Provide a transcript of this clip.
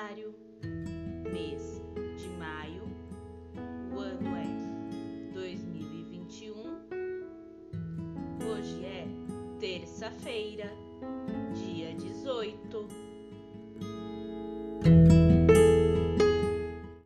calendário, mês de maio, o ano é 2021. Hoje é terça-feira,